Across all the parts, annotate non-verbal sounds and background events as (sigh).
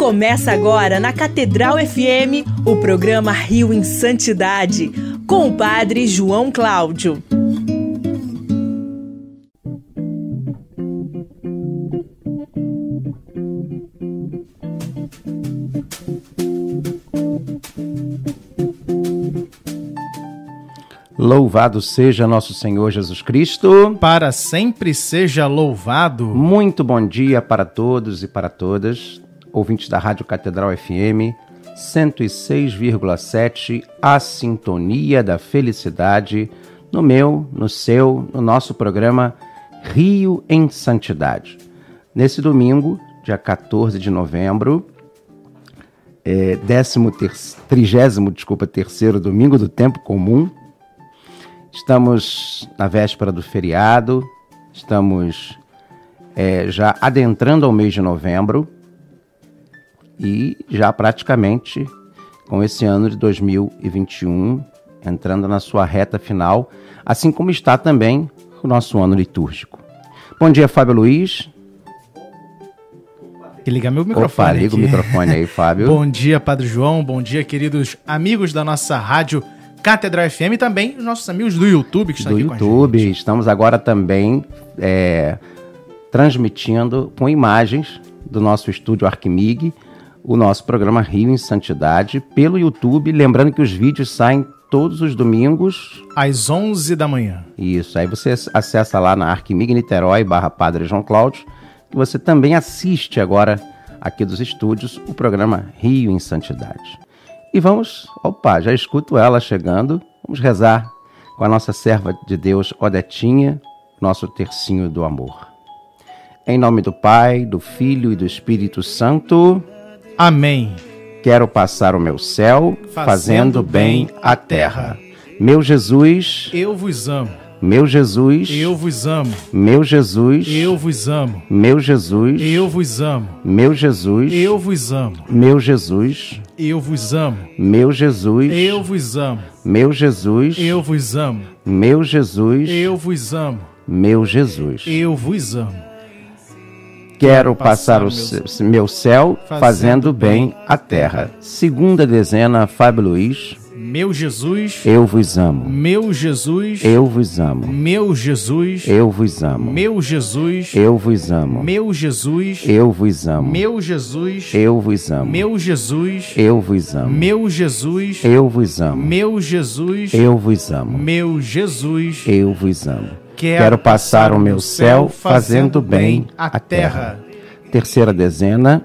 Começa agora na Catedral FM o programa Rio em Santidade, com o Padre João Cláudio. Louvado seja nosso Senhor Jesus Cristo. Para sempre seja louvado. Muito bom dia para todos e para todas, ouvintes da Rádio Catedral FM 106,7, a sintonia da felicidade, no meu, no seu, no nosso programa Rio em Santidade. Nesse domingo, dia 14 de novembro, é, décimo ter, trigésimo, desculpa, terceiro domingo do tempo comum, Estamos na véspera do feriado, estamos é, já adentrando ao mês de novembro e já praticamente com esse ano de 2021 entrando na sua reta final, assim como está também o nosso ano litúrgico. Bom dia, Fábio Luiz. E liga meu microfone. Opa, liga o microfone aí, Fábio. (laughs) bom dia, Padre João. Bom dia, queridos amigos da nossa rádio Catedral FM e também os nossos amigos do YouTube que estão do aqui YouTube. com a gente. Estamos agora também é, transmitindo com imagens do nosso estúdio Arquimig o nosso programa Rio em Santidade pelo YouTube. Lembrando que os vídeos saem todos os domingos. Às 11 da manhã. Isso, aí você acessa lá na Arquimig Niterói, barra Padre João Cláudio, que você também assiste agora aqui dos estúdios o programa Rio em Santidade. E vamos, opa, já escuto ela chegando. Vamos rezar com a nossa serva de Deus, Odetinha, nosso tercinho do amor. Em nome do Pai, do Filho e do Espírito Santo. Amém. Quero passar o meu céu fazendo, fazendo bem a terra. Meu Jesus, eu vos amo. Meu Jesus, eu vos amo. Meu Jesus, eu vos amo. Meu Jesus, eu vos amo. Meu Jesus, eu vos amo. Meu Jesus, eu vos amo. Meu Jesus, eu vos amo. Meu Jesus, eu vos amo. Meu Jesus, eu vos amo. Meu Jesus, eu vos amo. Quero passar, o meu céu fazendo, fazendo bem a terra. Segunda dezena, Fábio Luiz. Meu Jesus, eu vos amo. Meu Jesus, eu vos amo. Meu Jesus, eu vos amo. Meu Jesus, eu vos amo. Meu Jesus, eu vos amo. Meu Jesus, eu vos amo. Meu Jesus, eu vos amo. Meu Jesus, eu vos amo. Meu Jesus, eu vos amo. Meu Jesus, eu vos amo. Quero, passar o meu céu fazendo bem a terra. Terceira dezena.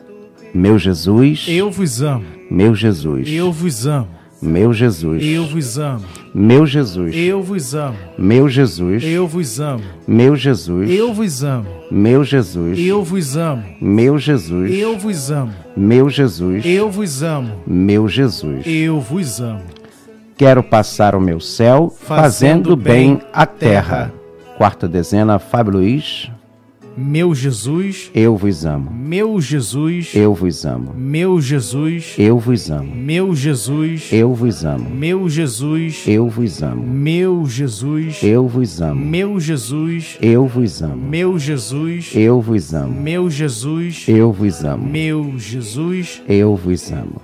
Meu Jesus, eu vos amo. Meu Jesus, eu vos amo. Meu Jesus, eu vos amo. Meu Jesus, eu vos amo. Meu Jesus, eu vos amo. Meu Jesus, eu vos amo. Meu Jesus, eu vos amo. Meu Jesus, eu vos amo. Meu Jesus, eu vos amo. Meu Jesus, eu vos amo. Quero passar o meu céu fazendo bem a terra. Quarta dezena, Fábio Luiz. Meu Jesus, eu vos amo. Meu Jesus, eu vos amo. Meu Jesus, eu vos amo. Meu Jesus, eu vos amo. Meu Jesus, eu vos amo. Meu Jesus, eu vos amo. Meu Jesus, eu vos amo. Meu Jesus, eu vos amo. Meu Jesus, eu vos amo. Meu Jesus, eu vos amo.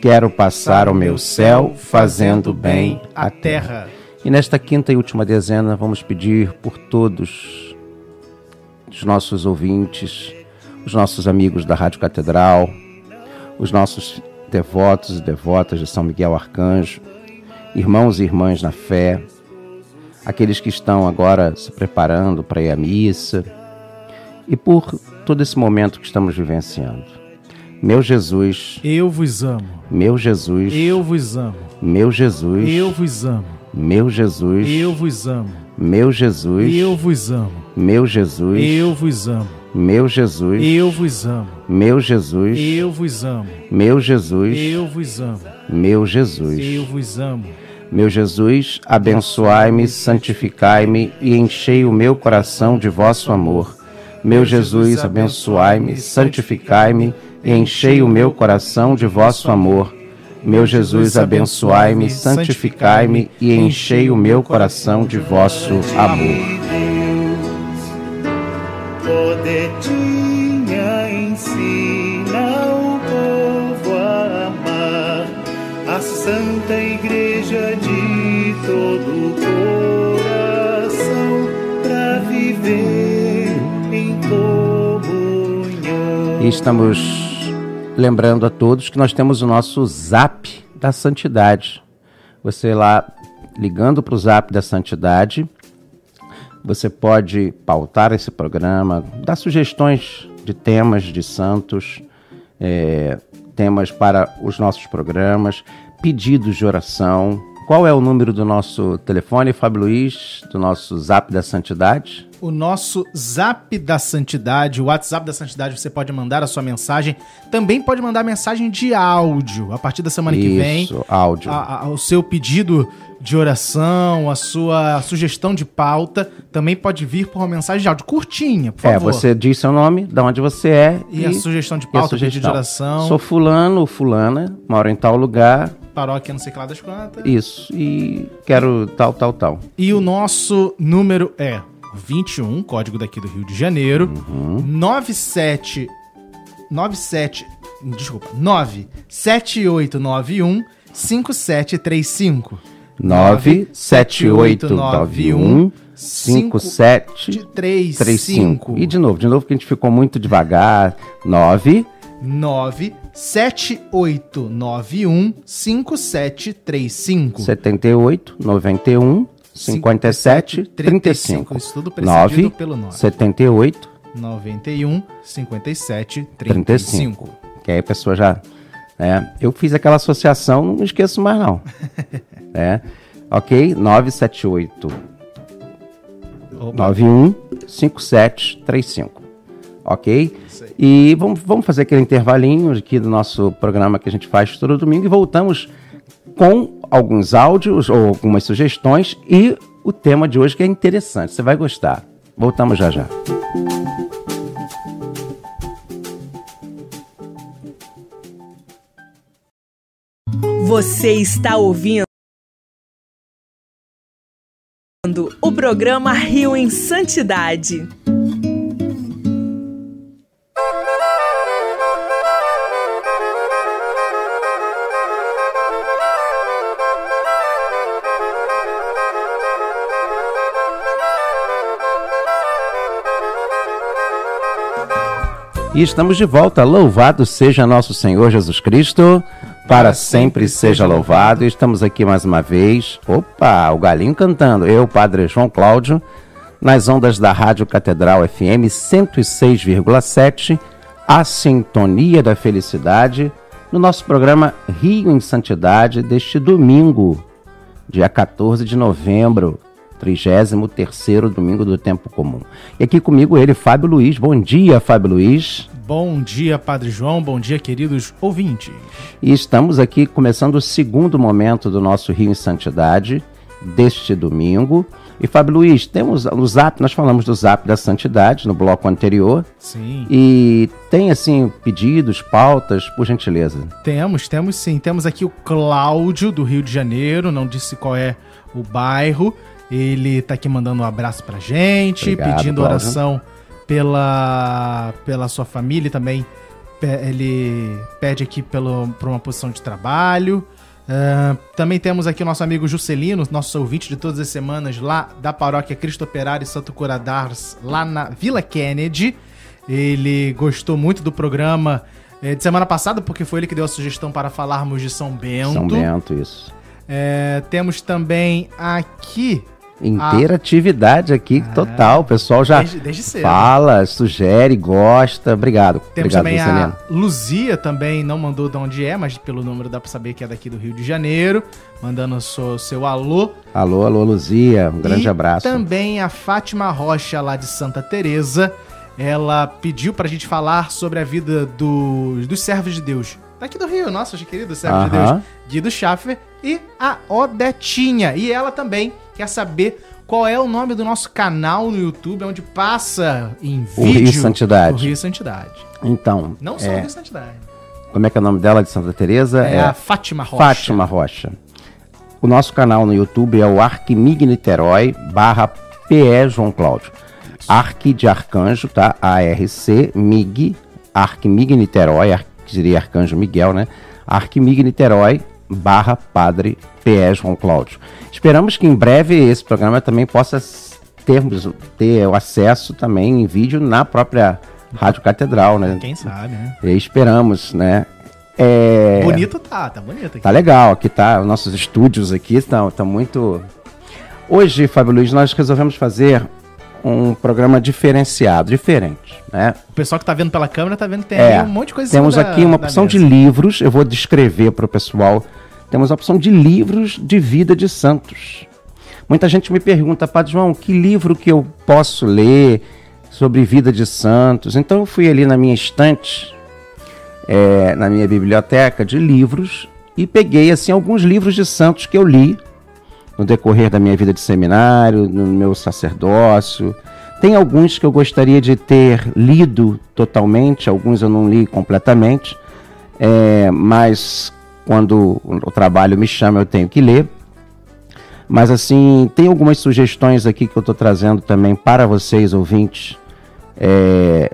Quero passar o meu céu fazendo bem a terra. E nesta quinta e última dezena vamos pedir por todos os nossos ouvintes, os nossos amigos da Rádio Catedral, os nossos devotos e devotas de São Miguel Arcanjo, irmãos e irmãs na fé, aqueles que estão agora se preparando para ir à missa e por todo esse momento que estamos vivenciando. Meu Jesus, eu vos amo. Meu Jesus, eu vos amo. Meu Jesus, eu vos amo. Meu Jesus, eu vos amo. Meu Jesus, eu vos amo. Meu Jesus, eu vos amo. Meu Jesus, eu vos amo. Meu Jesus, eu vos amo. Meu Jesus, eu vos amo. Meu Jesus, eu vos amo. Meu Jesus, abençoai-me, santificai-me e enchei o meu coração de vosso amor. Meu Jesus, abençoai-me, santificai-me e enchei o meu coração de vosso amor. Meu Jesus, abençoai-me, santificai-me e enchei o meu coração de vosso amor. Poder ensina o povo a amar a Santa Igreja de todo o coração para viver em comunhão. Estamos lembrando a todos que nós temos o nosso Zap da Santidade. Você lá ligando para o Zap da Santidade, você pode pautar esse programa, dar sugestões de temas de santos, é, temas para os nossos programas, pedidos de oração. Qual é o número do nosso telefone, Fábio Luiz, do nosso Zap da Santidade? O nosso Zap da Santidade, o WhatsApp da Santidade, você pode mandar a sua mensagem. Também pode mandar mensagem de áudio. A partir da semana Isso, que vem, áudio. a- a- o seu pedido de oração, a sua sugestão de pauta, também pode vir por uma mensagem de áudio curtinha, por É, favor. você diz seu nome, de onde você é E, a sugestão de e pauta, pedido de sugestão. oração, Sou fulano ou fulana, moro em tal lugar, paróquia não sei que lá das quantas. isso, e quero tal, tal, tal. E o nosso número é 21, código daqui do Rio de Janeiro, 97 97 desculpa, 97891 5735. 97891 5735. E de novo, de novo que a gente ficou muito devagar. 9 97891 5735. 78 91 57 35. Isso tudo precedido 9 pelo 9. 78 91 57 35. 35. Que aí a pessoa já. né? Eu fiz aquela associação, não esqueço mais não. (laughs) é. Ok? 978 Opa. 91 5735. Ok? Aí. E vamos, vamos fazer aquele intervalinho aqui do nosso programa que a gente faz todo domingo e voltamos com alguns áudios ou algumas sugestões e o tema de hoje que é interessante. Você vai gostar. Voltamos já já. Você está ouvindo o programa Rio em Santidade. E estamos de volta. Louvado seja nosso Senhor Jesus Cristo. Para sempre seja louvado. Estamos aqui mais uma vez. Opa, o galinho cantando. Eu, Padre João Cláudio, nas ondas da Rádio Catedral FM 106,7, a sintonia da felicidade, no nosso programa Rio em Santidade deste domingo, dia 14 de novembro, 33º domingo do tempo comum. E aqui comigo ele, Fábio Luiz. Bom dia, Fábio Luiz. Bom dia, Padre João. Bom dia, queridos ouvintes. E estamos aqui começando o segundo momento do nosso Rio em Santidade deste domingo. E Fábio Luiz, temos no Zap, nós falamos do Zap da Santidade no bloco anterior. Sim. E tem assim pedidos, pautas, por gentileza. Temos, temos sim. Temos aqui o Cláudio, do Rio de Janeiro, não disse qual é o bairro. Ele tá aqui mandando um abraço pra gente, Obrigado, pedindo Cláudio. oração pela, pela sua família também. Ele pede aqui pelo, por uma posição de trabalho. Ah, também temos aqui o nosso amigo Juscelino, nosso ouvinte de todas as semanas, lá da paróquia Cristo Operário e Santo Curadars, lá na Vila Kennedy. Ele gostou muito do programa eh, de semana passada, porque foi ele que deu a sugestão para falarmos de São Bento. São Bento, isso. É, temos também aqui. Interatividade aqui total. O pessoal já Ah. Desde- desde fala, sugere, gosta. Obrigado. Temos Obrigado, também Juscelino. a Luzia também, não mandou de onde é, mas pelo número dá pra saber que é daqui do Rio de Janeiro. Mandando o seu, seu alô. Alô, alô, Luzia. Um grande e abraço. também a Fátima Rocha, lá de Santa Teresa. Ela pediu pra gente falar sobre a vida dos, dos servos de Deus. Daqui do Rio, nossos queridos servos de Aham. Deus. Guido Schaffer e a Odetinha. E ela também quer saber qual é o nome do nosso canal no YouTube, onde passa em O vídeo... Rio Santidade. O Rio Santidade. Então, Não só o é, Rio Santidade. como é que é o nome dela de Santa Teresa? É, a Fátima Rocha. Fátima Rocha. O nosso canal no YouTube é o Arquimig Niterói barra PE João Cláudio. Arque de Arcanjo, tá? A-R-C, MIG, Arquimig Niterói, Ar- seria Arcanjo Miguel, né? Arquimig Niterói, barra Padre P.E. João Cláudio. Esperamos que em breve esse programa também possa termos, ter o acesso também em vídeo na própria Rádio Catedral, né? Quem sabe, né? E esperamos, né? É... Bonito tá, tá bonito aqui. Tá legal, aqui tá, os nossos estúdios aqui estão tá muito... Hoje, Fábio Luiz, nós resolvemos fazer um programa diferenciado, diferente, né? O pessoal que tá vendo pela câmera tá vendo que tem É, um monte de coisa em Temos da- aqui uma opção de livros, eu vou descrever para o pessoal. Temos a opção de livros de vida de santos. Muita gente me pergunta, Padre João, que livro que eu posso ler sobre vida de santos? Então eu fui ali na minha estante, é, na minha biblioteca de livros e peguei assim alguns livros de santos que eu li no decorrer da minha vida de seminário, no meu sacerdócio. Tem alguns que eu gostaria de ter lido totalmente, alguns eu não li completamente, é, mas quando o trabalho me chama eu tenho que ler. Mas assim, tem algumas sugestões aqui que eu estou trazendo também para vocês, ouvintes, é,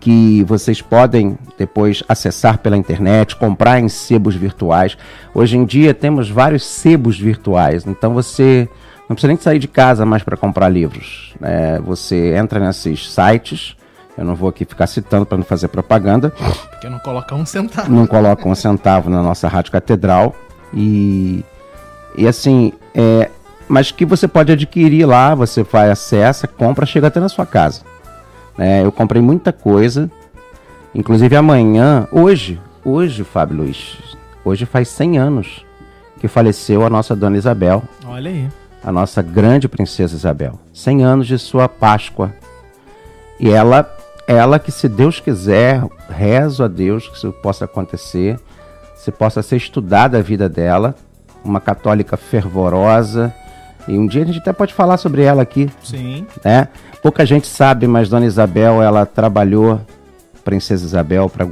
que vocês podem depois acessar pela internet, comprar em sebos virtuais. Hoje em dia temos vários sebos virtuais, então você não precisa nem sair de casa mais para comprar livros. né? você entra nesses sites, eu não vou aqui ficar citando para não fazer propaganda, Porque não coloca um centavo. não coloca um centavo na nossa Rádio Catedral e, e assim, é, mas que você pode adquirir lá, você vai, acessa, compra, chega até na sua casa. né? eu comprei muita coisa, inclusive amanhã, hoje, hoje, Fábio Luiz, hoje faz 100 anos que faleceu a nossa Dona Isabel, Olha aí. a nossa grande princesa Isabel. 100 anos de sua Páscoa. E ela, ela que se Deus quiser, rezo a Deus que isso possa acontecer, se possa ser estudada a vida dela, uma católica fervorosa. E um dia a gente até pode falar sobre ela aqui, Sim. né? Pouca gente sabe, mas Dona Isabel, ela trabalhou, Princesa Isabel, para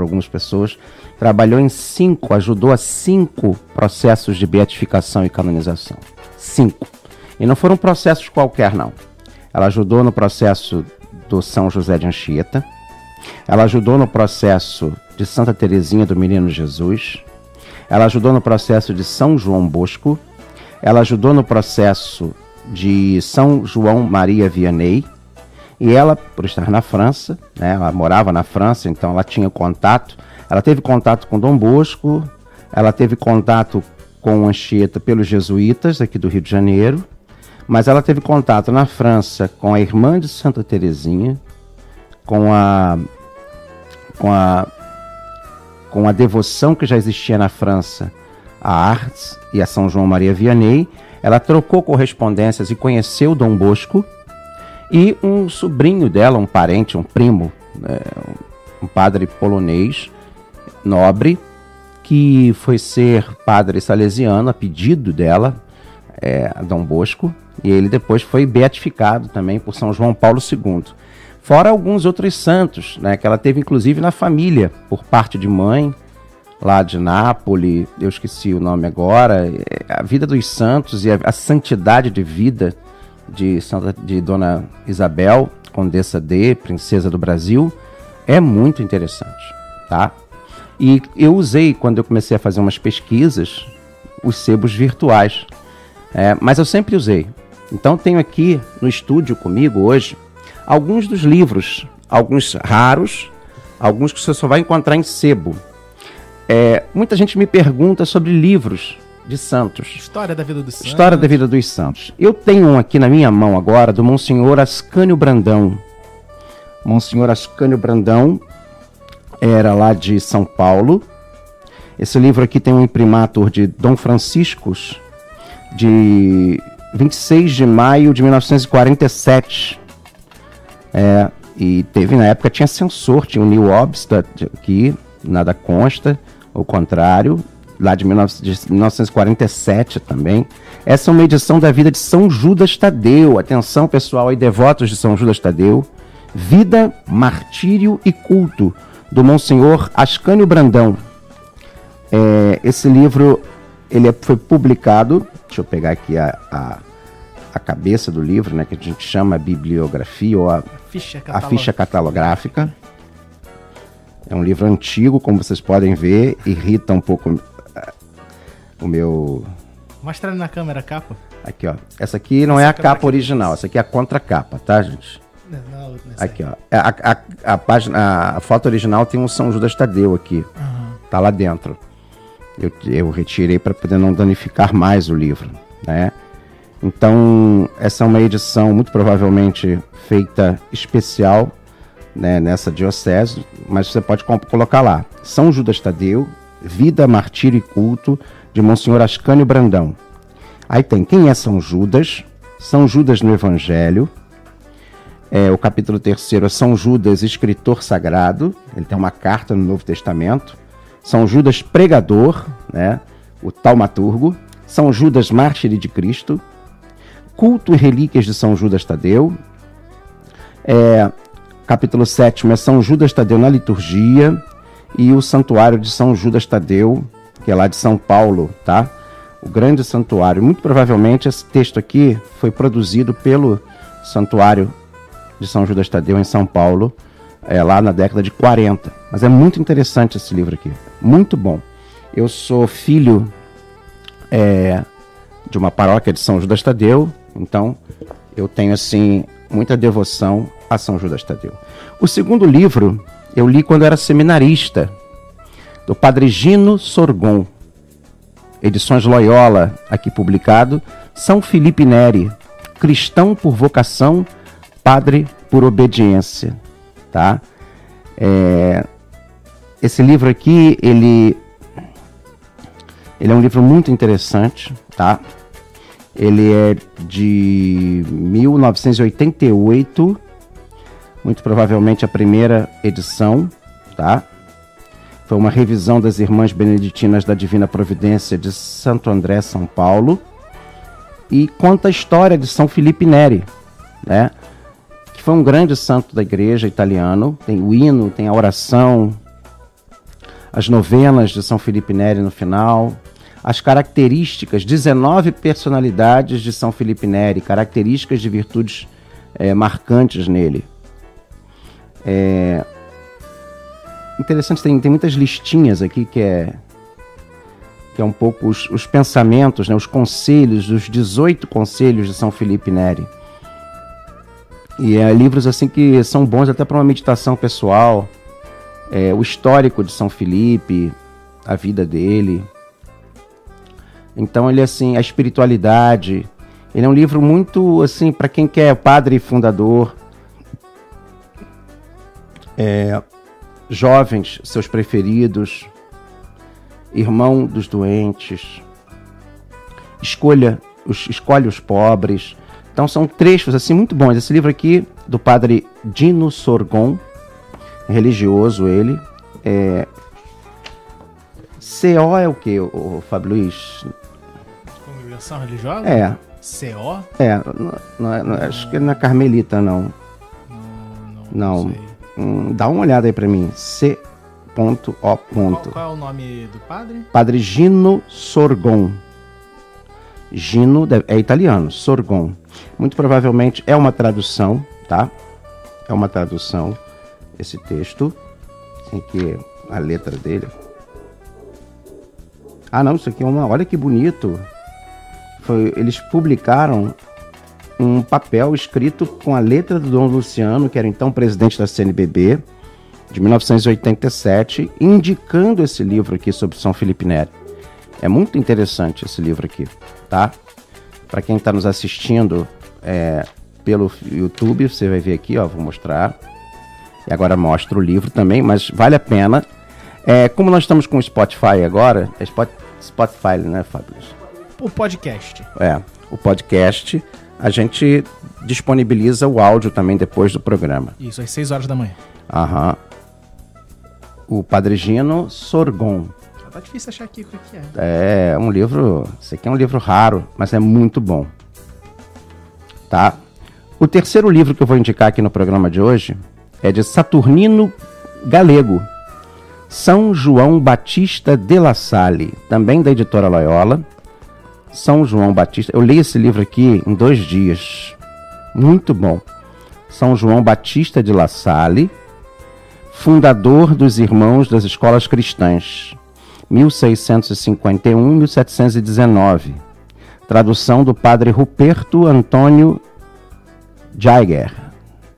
algumas pessoas, trabalhou em cinco, ajudou a cinco processos de beatificação e canonização. Cinco. E não foram processos qualquer, não. Ela ajudou no processo São José de Anchieta, ela ajudou no processo de Santa Teresinha do Menino Jesus, ela ajudou no processo de São João Bosco, ela ajudou no processo de São João Maria Vianney, e ela, por estar na França, né, ela morava na França, então ela tinha contato, ela teve contato com Dom Bosco, ela teve contato com Anchieta pelos jesuítas aqui do Rio de Janeiro, mas ela teve contato na França com a irmã de Santa Teresinha, com a com a com a devoção que já existia na França a Artes e a São João Maria Vianney, ela trocou correspondências e conheceu Dom Bosco. E um sobrinho dela, um parente, um primo, né, um padre polonês nobre que foi ser padre salesiano a pedido dela, é, Dom Bosco, e ele depois foi beatificado também por São João Paulo II. Fora alguns outros santos, né, que ela teve inclusive na família, por parte de mãe, lá de Nápoles, eu esqueci o nome agora. É, A vida dos santos e a, a santidade de vida de, Santa, de Dona Isabel, Condessa D, Princesa do Brasil, é muito interessante, tá? E eu usei, quando eu comecei a fazer umas pesquisas, os sebos virtuais. É, mas eu sempre usei. Então tenho aqui no estúdio comigo hoje alguns dos livros, alguns raros, alguns que você só vai encontrar em sebo. É, muita gente me pergunta sobre livros de santos. História da vida do santo. História da vida dos santos. Eu tenho um aqui na minha mão agora do Monsenhor Ascânio Brandão. Monsenhor Ascânio Brandão era lá de São Paulo. Esse livro aqui tem um imprimatur de Dom Franciscos de 26 de maio de 1947. É, e teve na época tinha censor, tinha o Neil Obst aqui, nada consta, o contrário, lá de, 19, de 1947 também. Essa é uma edição da vida de São Judas Tadeu. Atenção, pessoal aí, devotos de São Judas Tadeu. Vida, Martírio e Culto, do Monsenhor Ascânio Brandão. É, esse livro ele é- foi publicado, deixa eu pegar aqui a, a, a cabeça do livro, né, que a gente chama bibliografia ou a Ficha a ficha catalográfica. É um livro antigo, como vocês podem ver, irrita um pouco. eh, o meu. Mostra na câmera a capa. Aqui, ó. Essa aqui não é a capa original, essa aqui é a contracapa, tá, gente? Não, nessa Aqui, ó. É, A, a, a, página, a foto original tem um São Judas Tadeu aqui. Tá lá dentro. Eu, eu retirei para poder não danificar mais o livro, né? Então, essa é uma edição muito provavelmente feita especial né, nessa diocese, mas você pode colocar lá. São Judas Tadeu, Vida, Martírio e Culto, de Monsenhor Ascânio Brandão. Aí tem quem é São Judas, São Judas no Evangelho, é, o capítulo 3 é São Judas, escritor sagrado. Ele tem uma carta no Novo Testamento. São Judas, pregador, né? o taumaturgo. São Judas, mártir de Cristo. Culto e relíquias de São Judas Tadeu. É, capítulo 7 é São Judas Tadeu na liturgia. E o santuário de São Judas Tadeu, que é lá de São Paulo, tá? O grande santuário. Muito provavelmente esse texto aqui foi produzido pelo santuário de São Judas Tadeu em São Paulo, é, lá na década de 40. Mas é muito interessante esse livro aqui, muito bom. Eu sou filho é, de uma paróquia de São Judas Tadeu, então eu tenho assim muita devoção a São Judas Tadeu. O segundo livro eu li quando era seminarista, do Padre Gino Sorgon, Edições Loyola, aqui publicado, São Felipe Neri, Cristão por vocação, Padre por obediência, tá? É, esse livro aqui, ele, ele é um livro muito interessante, tá? Ele é de 1988, muito provavelmente a primeira edição, tá? Foi uma revisão das Irmãs Beneditinas da Divina Providência de Santo André, São Paulo, e conta a história de São Felipe Neri, né? Que foi um grande santo da igreja italiano. Tem o hino, tem a oração, as novenas de São Felipe Neri no final, as características, 19 personalidades de São Felipe Neri, características de virtudes eh, marcantes nele. É, interessante, tem, tem muitas listinhas aqui que é que é um pouco os, os pensamentos, né, os conselhos, os 18 conselhos de São Felipe Neri. E é livros assim que são bons até para uma meditação pessoal. É, o histórico de São Felipe, a vida dele. Então ele assim, a espiritualidade. Ele é um livro muito assim para quem quer padre fundador. É, jovens, seus preferidos, irmão dos doentes, escolha os, escolhe os pobres. Então são trechos assim muito bons. Esse livro aqui do padre Dino Sorgon, religioso ele, é CO é o que, o, Fábio Luiz? Congregação religiosa? É, CO? é, não, não é- não é- acho que não é carmelita não. Não. Não. Hum, dá uma olhada aí pra mim. C.O. Qual, qual é o nome do padre? Padre Gino Sorgon. Gino é italiano, Sorgon. Muito provavelmente é uma tradução, tá? É uma tradução esse texto. Tem aqui a letra dele. Ah, não, isso aqui é uma. Olha que bonito. Foi, eles publicaram um papel escrito com a letra do Dom Luciano, que era então presidente da CNBB, de 1987, indicando esse livro aqui sobre São Felipe Neri. É muito interessante esse livro aqui, tá? Para quem está nos assistindo é, pelo YouTube, você vai ver aqui, ó, vou mostrar. E agora mostro o livro também, mas vale a pena. É, como nós estamos com o Spotify agora, é Spot- Spotify, né, Fábio? O podcast. É, o podcast, a gente disponibiliza o áudio também depois do programa. Isso, às 6 horas da manhã. Aham. O Padre Gino Sorgon. Tá difícil achar aqui o que que é. É um livro. Esse aqui é um livro raro, mas é muito bom. Tá? O terceiro livro que eu vou indicar aqui no programa de hoje é de Saturnino Galego. São João Batista de La Salle, também da editora Loyola. São João Batista. Eu li esse livro aqui em dois dias. Muito bom. São João Batista de La Salle, fundador dos Irmãos das Escolas Cristãs. 1651 1719. Tradução do padre Ruperto Antônio Jaeger,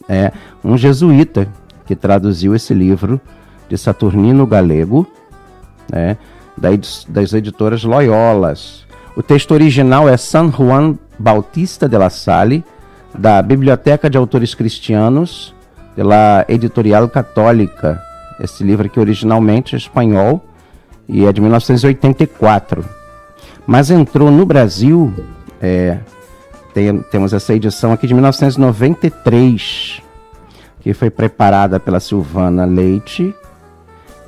é um jesuíta que traduziu esse livro de Saturnino Galego, né, das editoras Loyolas. O texto original é San Juan Bautista de la Salle, da Biblioteca de Autores Cristianos, pela Editorial Católica. Esse livro aqui originalmente é espanhol e é de 1984. Mas entrou no Brasil, é, tem, temos essa edição aqui de 1993, que foi preparada pela Silvana Leite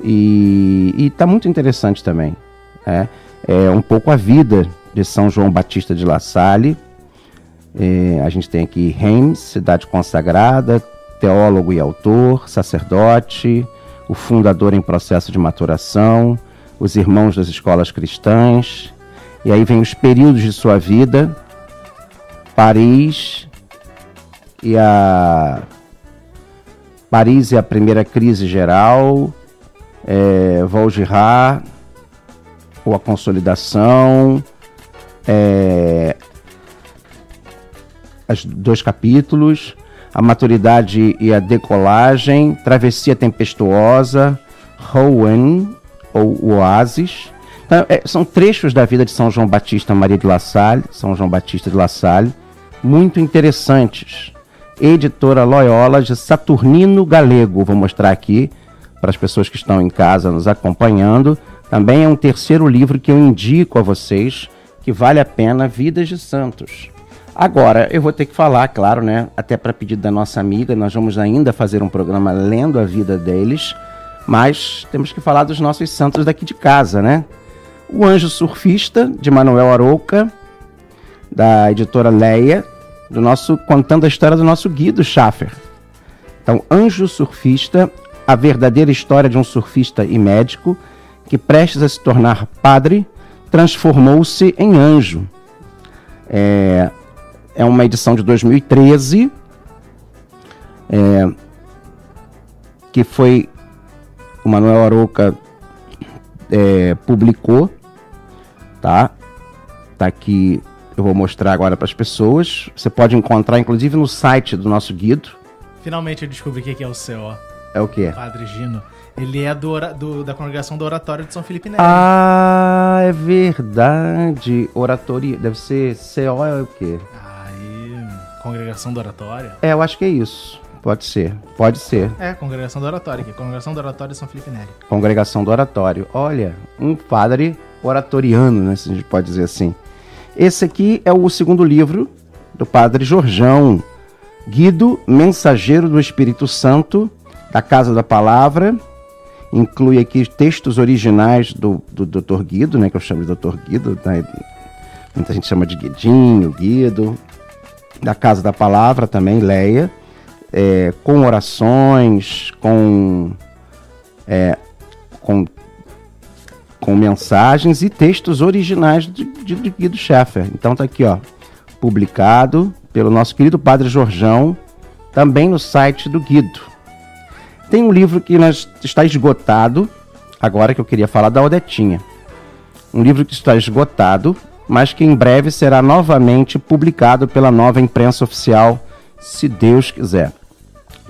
e está muito interessante também. É, é um pouco a vida de São João Batista de La Salle. É, a gente tem aqui Reims, cidade consagrada, teólogo e autor, sacerdote, o fundador em processo de maturação, os irmãos das escolas cristãs. E aí vem os períodos de sua vida, Paris e a Paris e a primeira crise geral, é, Valgirard, ou a consolidação, é, os dois capítulos, a maturidade e a decolagem, travessia tempestuosa, Rowan ou Oasis. Então, é, são trechos da vida de São João Batista Maria de La Salle, São João Batista de La Salle, muito interessantes. Editora Loyola de Saturnino Galego, vou mostrar aqui para as pessoas que estão em casa nos acompanhando. Também é um terceiro livro que eu indico a vocês, que vale a pena, Vidas de Santos. Agora, eu vou ter que falar, claro, né? Até para pedido da nossa amiga, nós vamos ainda fazer um programa lendo a vida deles, mas temos que falar dos nossos santos daqui de casa, né? O Anjo Surfista, de Manuel Arouca, da editora Leia, do nosso contando a história do nosso Guido Schaffer. Então, Anjo Surfista, a verdadeira história de um surfista e médico que prestes a se tornar padre, transformou-se em anjo. É, é uma edição de 2013, é, que foi o Manuel Aroca é, publicou, tá? Tá aqui, eu vou mostrar agora para as pessoas. Você pode encontrar, inclusive, no site do nosso guido. Finalmente eu descobri o que é o ó. É o quê? Padre Gino. Ele é do, do, da congregação do Oratório de São Felipe Neri. Ah, é verdade. Oratoria. Deve ser CO é o quê? Congregação do Oratório? É, eu acho que é isso. Pode ser, pode ser. É, Congregação do Oratório, aqui. Congregação do Oratório de São Felipe Neri. Congregação do Oratório. Olha, um padre oratoriano, né, se a gente pode dizer assim. Esse aqui é o segundo livro do padre Jorjão, Guido, Mensageiro do Espírito Santo, da Casa da Palavra. Inclui aqui textos originais do, do Dr. Guido, né, que eu chamo de Dr. Guido, né? muita gente chama de Guidinho, Guido, da Casa da Palavra também, Leia, é, com orações, com, é, com, com mensagens e textos originais de, de, de Guido Scheffer. Então tá aqui, ó, publicado pelo nosso querido Padre Jorjão, também no site do Guido. Tem um livro que nós, está esgotado, agora que eu queria falar da Odetinha. Um livro que está esgotado, mas que em breve será novamente publicado pela nova imprensa oficial, se Deus quiser.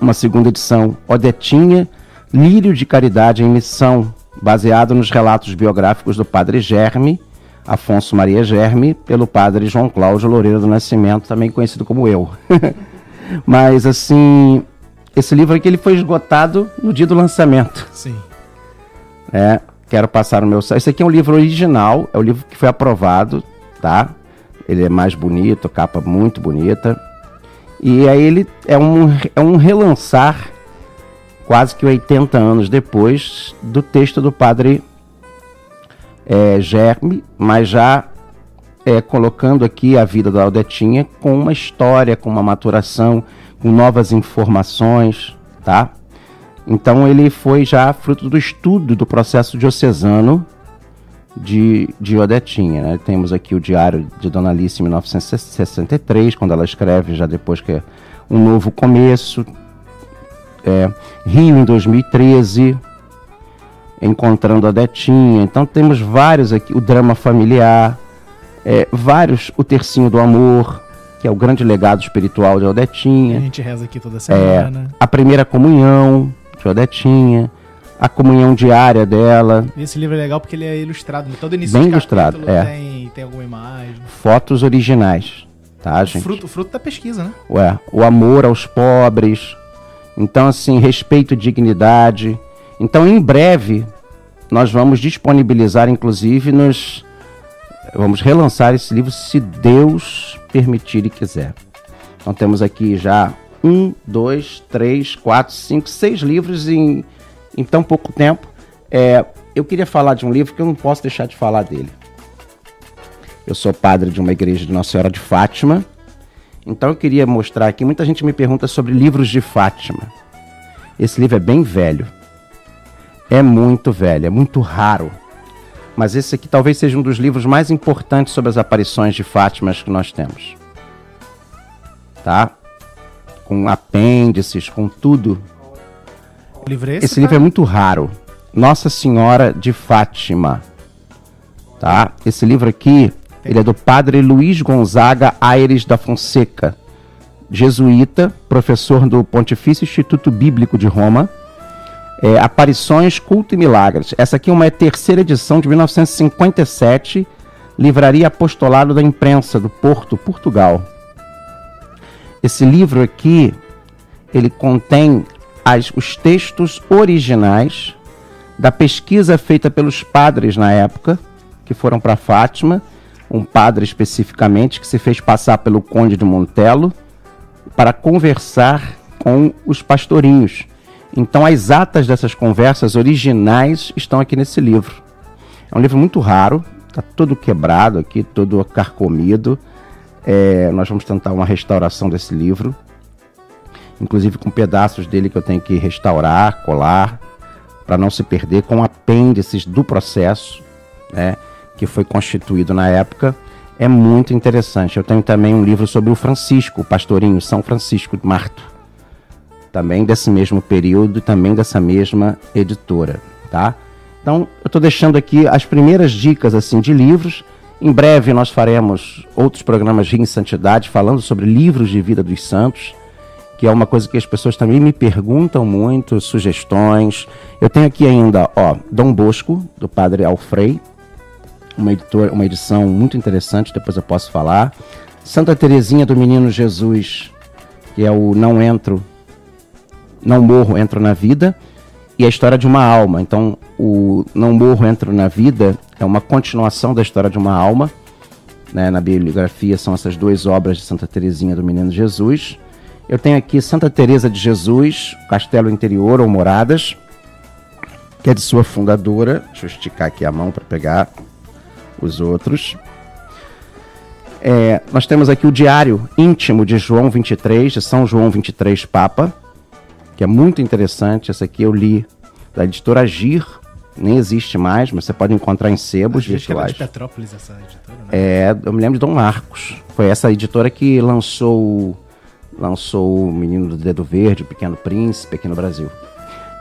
Uma segunda edição, Odetinha, Lírio de Caridade em Missão, baseado nos relatos biográficos do padre Germe, Afonso Maria Germe, pelo padre João Cláudio Loureiro do Nascimento, também conhecido como eu. (laughs) Mas assim, esse livro aqui ele foi esgotado no dia do lançamento. Sim. É, Quero passar o meu. Esse aqui é um livro original, é o livro que foi aprovado, tá? Ele é mais bonito, capa muito bonita. E aí ele é um, é um relançar, quase que 80 anos depois, do texto do padre é, Germe, mas já é, colocando aqui a vida da Aldetinha com uma história, com uma maturação, com novas informações, tá? Então ele foi já fruto do estudo do processo diocesano de, de Odetinha. Né? Temos aqui o diário de Dona Alice em 1963, quando ela escreve já depois que é um novo começo. É, Rio em 2013. Encontrando a Detinha. Então temos vários aqui, o drama familiar, é, vários, o Tercinho do Amor, que é o grande legado espiritual de Odetinha. A gente reza aqui toda É, semana. a primeira comunhão de Odetinha, a comunhão diária dela, esse livro é legal porque ele é ilustrado. Todo início Bem de ilustrado, é. tem, tem alguma imagem. fotos originais, tá, gente? Fruto, fruto da pesquisa, né? Ué, o amor aos pobres. Então, assim, respeito e dignidade. Então, em breve, nós vamos disponibilizar, inclusive, nos. Vamos relançar esse livro, se Deus permitir e quiser. Então, temos aqui já um, dois, três, quatro, cinco, seis livros em, em tão pouco tempo. É, eu queria falar de um livro que eu não posso deixar de falar dele. Eu sou padre de uma igreja de Nossa Senhora de Fátima. Então eu queria mostrar aqui, muita gente me pergunta sobre livros de Fátima. Esse livro é bem velho. É muito velho, é muito raro. Mas esse aqui talvez seja um dos livros mais importantes sobre as aparições de Fátima que nós temos. Tá? Com apêndices, com tudo. O livro é esse? Esse livro é muito raro. Nossa Senhora de Fátima. Tá? Esse livro aqui, ele é do padre Luiz Gonzaga Aires da Fonseca, jesuíta, professor do Pontifício Instituto Bíblico de Roma. É, Aparições, Culto e Milagres. Essa aqui é uma terceira edição de 1957, Livraria Apostolado da Imprensa do Porto, Portugal. Esse livro aqui, ele contém as- os textos originais da pesquisa feita pelos padres na época, que foram para Fátima, um padre especificamente que se fez passar pelo Conde de Montelo para conversar com os pastorinhos. Então, as atas dessas conversas originais estão aqui nesse livro. É um livro muito raro, está todo quebrado aqui, todo carcomido. É, nós vamos tentar uma restauração desse livro, inclusive com pedaços dele que eu tenho que restaurar, colar, para não se perder, com apêndices do processo, né, que foi constituído na época. É muito interessante. Eu tenho também um livro sobre o Francisco, o pastorinho São Francisco de Marto, também desse mesmo período, também dessa mesma editora, tá? Então, eu estou deixando aqui as primeiras dicas assim de livros. Em breve nós faremos outros programas em Santidade falando sobre livros de vida dos santos, que é uma coisa que as pessoas também me perguntam muito, sugestões. Eu tenho aqui ainda, ó, Dom Bosco, do Padre Alfrei, uma, editor, uma edição muito interessante, depois eu posso falar. Santa Terezinha do Menino Jesus, que é o Não Entro, Não Morro, Entro na Vida, e a história de uma alma. Então, o Não Morro, Entro na Vida é uma continuação da história de uma alma. Né? Na bibliografia são essas duas obras de Santa Terezinha do Menino Jesus. Eu tenho aqui Santa Teresa de Jesus, Castelo Interior ou Moradas, que é de sua fundadora. Deixa eu esticar aqui a mão para pegar os outros. É, nós temos aqui o Diário Íntimo de João 23, de São João 23 Papa, que é muito interessante. Esse aqui eu li da editora Gir, nem existe mais, mas você pode encontrar em sebos Acho que era virtuais. de Petrópolis essa editora, né? É, eu me lembro de Dom Marcos. Foi essa editora que lançou lançou o Menino do Dedo Verde, o Pequeno Príncipe aqui no Brasil.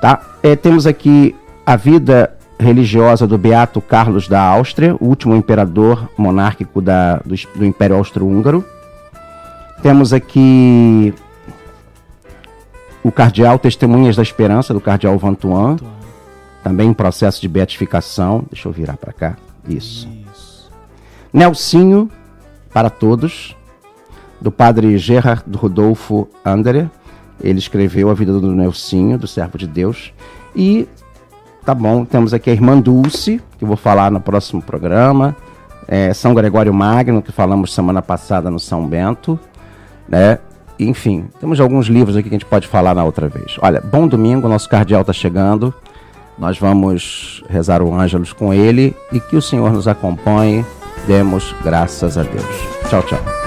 Tá? É, temos aqui a vida religiosa do Beato Carlos da Áustria, o último imperador monárquico da, do, do Império Austro-Húngaro. Temos aqui o Cardeal Testemunhas da Esperança, do Cardeal Vantuan, também em processo de beatificação. Deixa eu virar para cá. Isso. Isso. Nelsinho para todos, do padre Gerhard Rodolfo Andere. Ele escreveu a vida do Nelsinho, do servo de Deus. E tá bom, temos aqui a irmã Dulce, que eu vou falar no próximo programa. É, São Gregório Magno, que falamos semana passada no São Bento, né? Enfim, temos alguns livros aqui que a gente pode falar na outra vez. Olha, bom domingo, nosso cardeal está chegando. Nós vamos rezar o Ângelus com ele e que o Senhor nos acompanhe. Demos graças a Deus. Tchau, tchau.